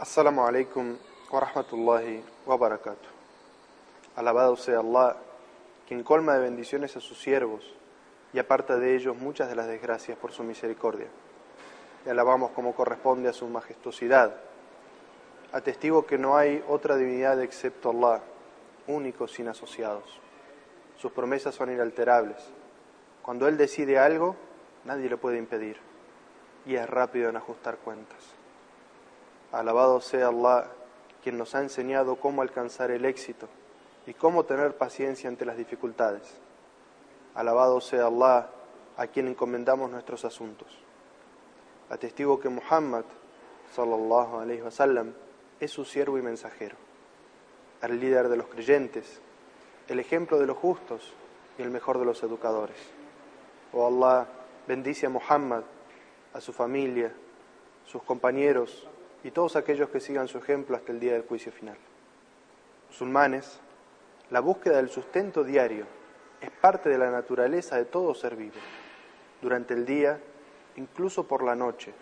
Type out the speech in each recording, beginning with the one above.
Assalamu alaikum wa rahmatullahi wa barakatuh. Alabado sea Allah, quien colma de bendiciones a sus siervos y aparta de ellos muchas de las desgracias por su misericordia. Y alabamos como corresponde a su majestuosidad. Atestigo que no hay otra divinidad excepto Allah, único sin asociados. Sus promesas son inalterables. Cuando Él decide algo, nadie lo puede impedir. Y es rápido en ajustar cuentas. Alabado sea Allah, quien nos ha enseñado cómo alcanzar el éxito y cómo tener paciencia ante las dificultades. Alabado sea Allah, a quien encomendamos nuestros asuntos. Atestigo que Muhammad, sallallahu alayhi wasallam, es su siervo y mensajero, el líder de los creyentes, el ejemplo de los justos y el mejor de los educadores. Oh Allah, bendice a Muhammad, a su familia, sus compañeros y todos aquellos que sigan su ejemplo hasta el día del juicio final. Musulmanes, la búsqueda del sustento diario es parte de la naturaleza de todo ser vivo. Durante el día, incluso por la noche,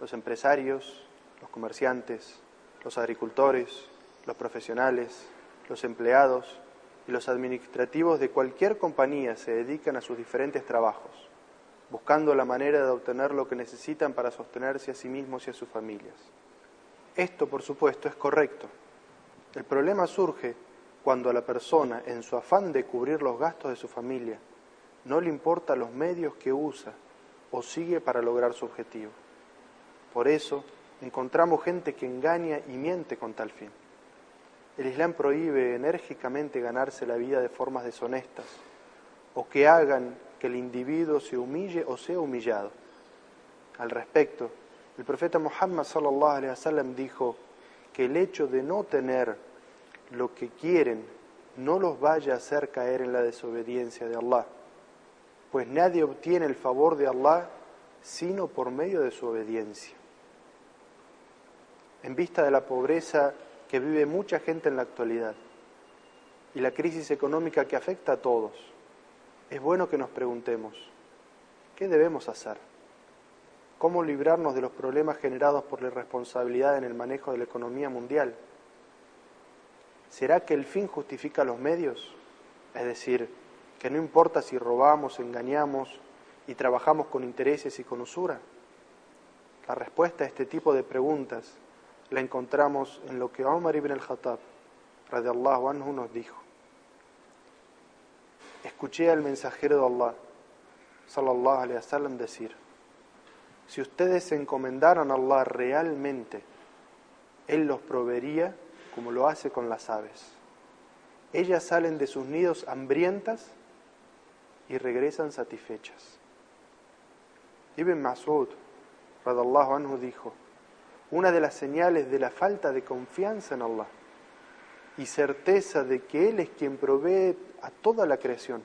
los empresarios, los comerciantes, los agricultores, los profesionales, los empleados y los administrativos de cualquier compañía se dedican a sus diferentes trabajos, buscando la manera de obtener lo que necesitan para sostenerse a sí mismos y a sus familias. Esto, por supuesto, es correcto. El problema surge cuando a la persona, en su afán de cubrir los gastos de su familia, no le importa los medios que usa o sigue para lograr su objetivo. Por eso encontramos gente que engaña y miente con tal fin. El Islam prohíbe enérgicamente ganarse la vida de formas deshonestas o que hagan que el individuo se humille o sea humillado. Al respecto, el profeta Muhammad sallallahu alaihi wasallam dijo que el hecho de no tener lo que quieren no los vaya a hacer caer en la desobediencia de Allah, pues nadie obtiene el favor de Allah sino por medio de su obediencia. En vista de la pobreza que vive mucha gente en la actualidad y la crisis económica que afecta a todos, es bueno que nos preguntemos, ¿qué debemos hacer? ¿Cómo librarnos de los problemas generados por la irresponsabilidad en el manejo de la economía mundial? ¿Será que el fin justifica los medios? Es decir, que no importa si robamos, engañamos y trabajamos con intereses y con usura. La respuesta a este tipo de preguntas la encontramos en lo que Omar ibn al-Khattab, radiallahu anhu, nos dijo. Escuché al mensajero de Allah, sallallahu alayhi wa sallam, decir, si ustedes se encomendaran a Allah realmente, Él los proveería como lo hace con las aves. Ellas salen de sus nidos hambrientas y regresan satisfechas. Ibn Mas'ud, radallahu anhu, dijo, una de las señales de la falta de confianza en Allah y certeza de que Él es quien provee a toda la creación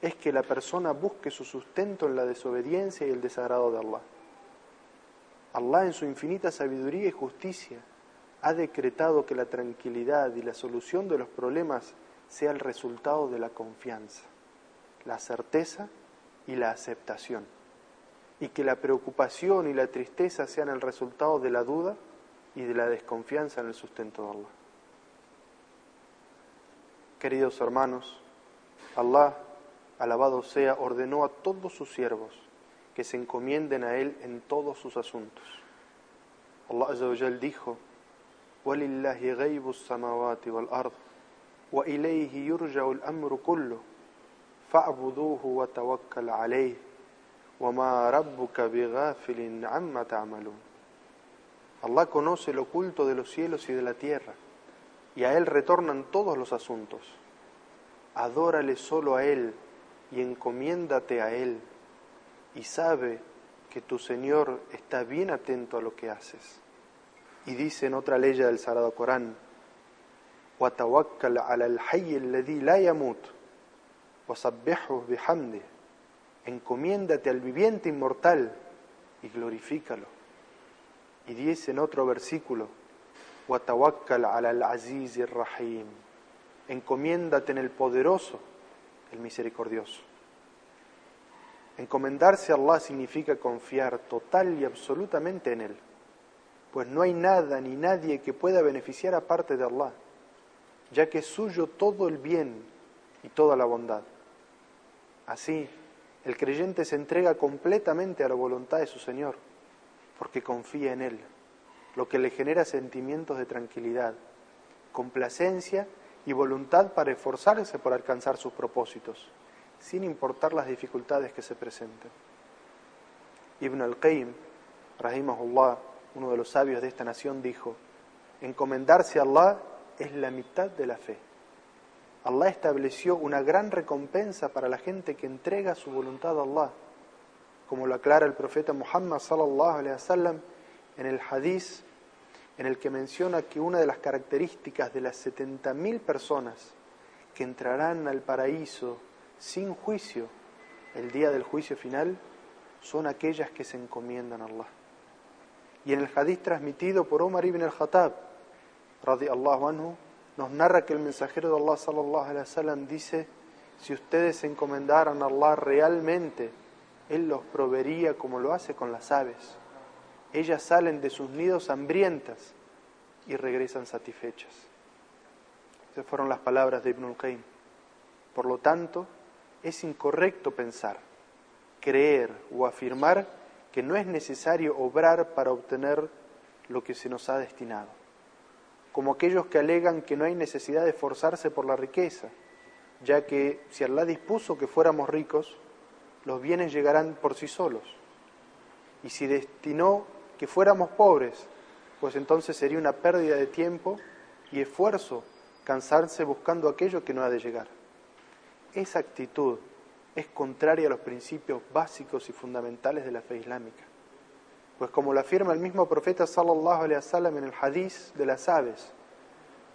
es que la persona busque su sustento en la desobediencia y el desagrado de Allah. Allah en su infinita sabiduría y justicia ha decretado que la tranquilidad y la solución de los problemas sea el resultado de la confianza, la certeza y la aceptación, y que la preocupación y la tristeza sean el resultado de la duda y de la desconfianza en el sustento de Allah. Queridos hermanos, Allah, alabado sea, ordenó a todos sus siervos que se encomienden a Él en todos sus asuntos. Allah Azza wa dijo, وَلِلَّهِ غَيْبُ السَّمَاوَاتِ وَالْأَرْضِ وَإِلَيْهِ يُرْجَعُ الْأَمْرُ كُلُّهُ فَاعْبُدُوهُ وَتَوَكَّلْ عَلَيْهِ وَمَا رَبُّكَ بِغَافِلٍ عَمَّا تَعْمَلُونَ Allah conoce lo oculto de los cielos y de la tierra, y a Él retornan todos los asuntos. Adórale solo a Él y encomiéndate a Él, y sabe que tu Señor está bien atento a lo que haces. Y dice en otra ley del Sagrado Corán, وَتَوَكَّلْ عَلَى الْحَيِّ الَّذِي لَا يَمُوتُ وَسَبِّحْهُ بِحَمْدِهِ Encomiéndate al viviente inmortal y glorifícalo. Y dice en otro versículo, al aziz rahim. Encomiéndate en el poderoso, el misericordioso. Encomendarse a Allah significa confiar total y absolutamente en Él, pues no hay nada ni nadie que pueda beneficiar aparte de Allah, ya que es suyo todo el bien y toda la bondad. Así, el creyente se entrega completamente a la voluntad de su Señor, porque confía en Él lo que le genera sentimientos de tranquilidad, complacencia y voluntad para esforzarse por alcanzar sus propósitos, sin importar las dificultades que se presenten. Ibn al-Qayyim, rahimahullah, uno de los sabios de esta nación, dijo, encomendarse a Allah es la mitad de la fe. Allah estableció una gran recompensa para la gente que entrega su voluntad a Allah, como lo aclara el profeta Muhammad sallallahu alaihi wasallam en el hadith en el que menciona que una de las características de las 70.000 personas que entrarán al paraíso sin juicio el día del juicio final son aquellas que se encomiendan a Allah. Y en el hadith transmitido por Omar ibn al-Khattab, radiallahu anhu, nos narra que el mensajero de Allah sallallahu alaihi wasallam dice, si ustedes se encomendaran a Allah realmente, Él los proveería como lo hace con las aves. Ellas salen de sus nidos hambrientas y regresan satisfechas. Esas fueron las palabras de Ibn al-Qayyim. Por lo tanto, es incorrecto pensar, creer o afirmar que no es necesario obrar para obtener lo que se nos ha destinado, como aquellos que alegan que no hay necesidad de esforzarse por la riqueza, ya que si Allah dispuso que fuéramos ricos, los bienes llegarán por sí solos. Y si destinó que fuéramos pobres, pues entonces sería una pérdida de tiempo y esfuerzo cansarse buscando aquello que no ha de llegar. Esa actitud es contraria a los principios básicos y fundamentales de la fe islámica. Pues como lo afirma el mismo profeta sallallahu alaihi wasallam en el hadith de las aves,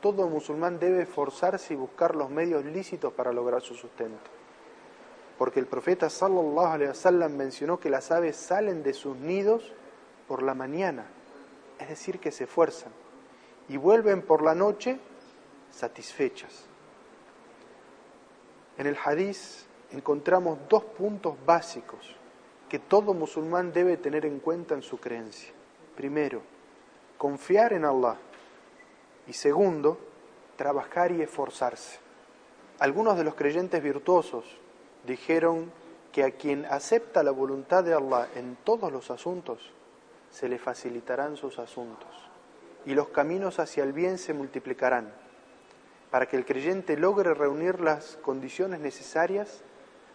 todo musulmán debe esforzarse y buscar los medios lícitos para lograr su sustento. Porque el profeta sallallahu alaihi wasallam mencionó que las aves salen de sus nidos por la mañana, es decir, que se esfuerzan, y vuelven por la noche satisfechas. En el hadith encontramos dos puntos básicos que todo musulmán debe tener en cuenta en su creencia. Primero, confiar en Allah. Y segundo, trabajar y esforzarse. Algunos de los creyentes virtuosos dijeron que a quien acepta la voluntad de Allah en todos los asuntos, se le facilitarán sus asuntos y los caminos hacia el bien se multiplicarán. Para que el creyente logre reunir las condiciones necesarias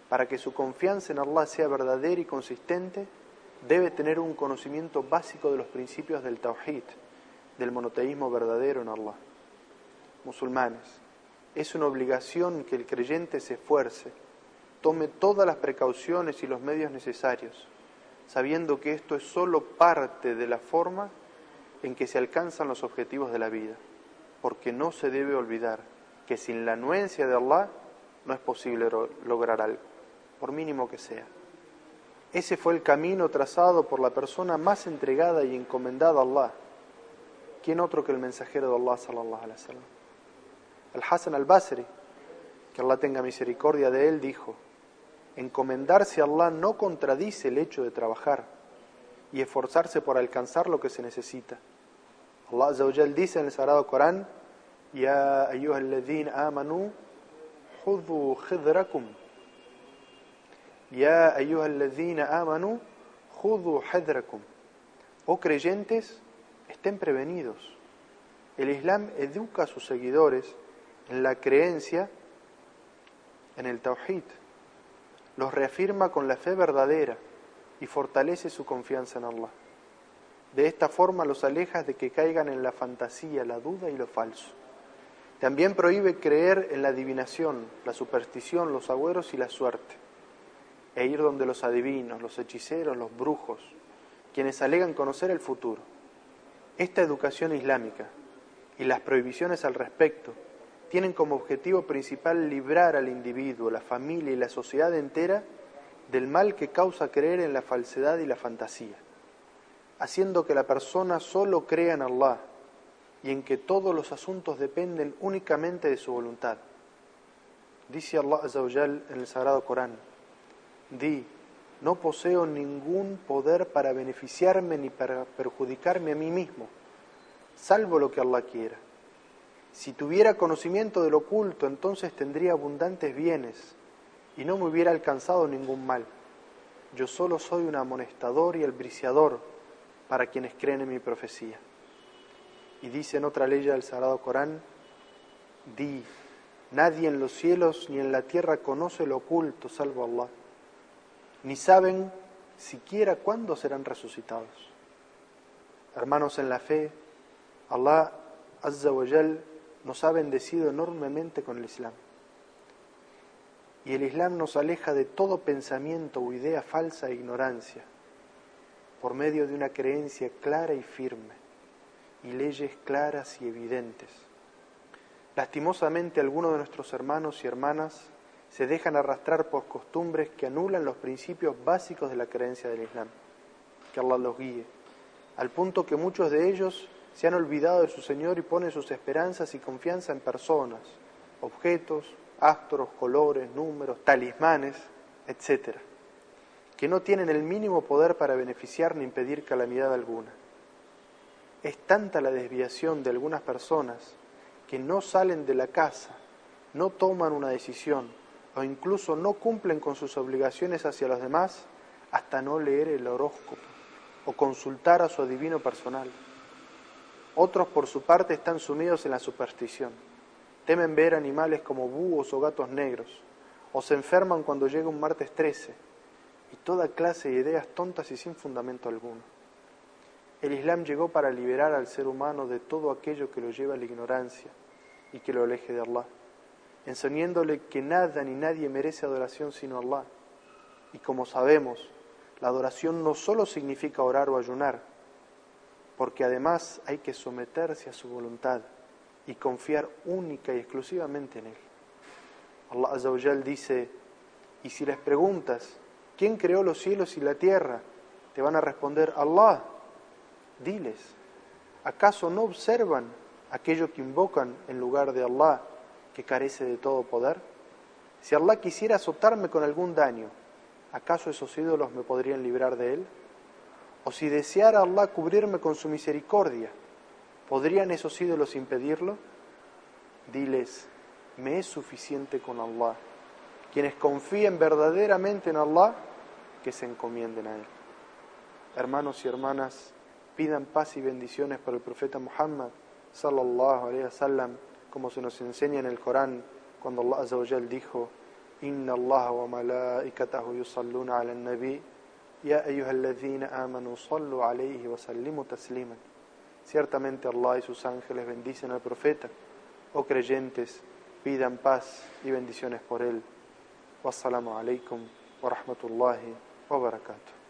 para que su confianza en Allah sea verdadera y consistente, debe tener un conocimiento básico de los principios del Tawhid, del monoteísmo verdadero en Allah. Musulmanes, es una obligación que el creyente se esfuerce, tome todas las precauciones y los medios necesarios, sabiendo que esto es solo parte de la forma en que se alcanzan los objetivos de la vida, porque no se debe olvidar que sin la anuencia de Allah no es posible lograr algo por mínimo que sea. Ese fue el camino trazado por la persona más entregada y encomendada a Allah. ¿Quién otro que el mensajero de Allah sallallahu alaihi wasallam? El Hassan al-Basri, que Allah tenga misericordia de él, dijo: Encomendarse a Allah no contradice el hecho de trabajar y esforzarse por alcanzar lo que se necesita. Allah Azza dice en el Sagrado Corán: Ya ayyuhalladhina amanu, khudhu khidrakum ya ayyuhalladhina amanu, judu hadrakum. Oh creyentes, estén prevenidos. El Islam educa a sus seguidores en la creencia en el Tawhid. Los reafirma con la fe verdadera y fortalece su confianza en Allah. De esta forma los aleja de que caigan en la fantasía, la duda y lo falso. También prohíbe creer en la adivinación, la superstición, los agüeros y la suerte e ir donde los adivinos, los hechiceros, los brujos, quienes alegan conocer el futuro. Esta educación islámica y las prohibiciones al respecto tienen como objetivo principal librar al individuo, la familia y la sociedad entera del mal que causa creer en la falsedad y la fantasía, haciendo que la persona solo crea en Allah y en que todos los asuntos dependen únicamente de su voluntad. Dice Allah en el Sagrado Corán, Di, no poseo ningún poder para beneficiarme ni para perjudicarme a mí mismo. salvo lo que Allah quiera. Si tuviera conocimiento del oculto, entonces tendría abundantes bienes y no me hubiera alcanzado ningún mal. Yo solo soy un amonestador y el briciador para quienes creen en mi profecía. Y dice en otra ley del Sagrado Corán, di, nadie en los cielos ni en la tierra conoce lo oculto salvo Allah, ni saben siquiera cuándo serán resucitados. Hermanos en la fe, Allah Azza wa nos ha bendecido enormemente con el Islam. Y el Islam nos aleja de todo pensamiento o idea falsa e ignorancia, por medio de una creencia clara y firme, y leyes claras y evidentes. Lastimosamente algunos de nuestros hermanos y hermanas se dejan arrastrar por costumbres que anulan los principios básicos de la creencia del Islam. Que Allah los guíe, al punto que muchos de ellos se han olvidado de su Señor y ponen sus esperanzas y confianza en personas, objetos, astros, colores, números, talismanes, etc., que no tienen el mínimo poder para beneficiar ni impedir calamidad alguna. Es tanta la desviación de algunas personas que no salen de la casa, no toman una decisión o incluso no cumplen con sus obligaciones hacia los demás hasta no leer el horóscopo o consultar a su adivino personal. Otros, por su parte, están sumidos en la superstición. Temen ver animales como búhos o gatos negros, o se enferman cuando llega un martes 13, y toda clase de ideas tontas y sin fundamento alguno. El Islam llegó para liberar al ser humano de todo aquello que lo lleva a la ignorancia y que lo aleje de Allah, enseñándole que nada ni nadie merece adoración sino Allah. Y como sabemos, la adoración no solo significa orar o ayunar, porque además hay que someterse a su voluntad y confiar única y exclusivamente en Él. Allah Azza dice, y si les preguntas, ¿quién creó los cielos y la tierra? Te van a responder, Allah. Diles, ¿acaso no observan aquello que invocan en lugar de Allah, que carece de todo poder? Si Allah quisiera azotarme con algún daño, ¿acaso esos ídolos me podrían librar de él? O si deseara Allah cubrirme con su misericordia, ¿podrían esos ídolos impedirlo? Diles, me es suficiente con Allah. Quienes confíen verdaderamente en Allah, que se encomienden a Él. Hermanos y hermanas, pidan paz y bendiciones para el profeta Muhammad, sallallahu alayhi wa sallam, como se nos enseña en el Corán, cuando Allah azza wa dijo, Inna Allah wa malaikatahu yusalluna ala nabi ya amanu sallu alayhi wa sallimu. Ciertamente Allah y sus ángeles bendicen al profeta. Oh creyentes, pidan paz y bendiciones por él. Wassalamu alaikum wa rahmatullahi wa barakatuh.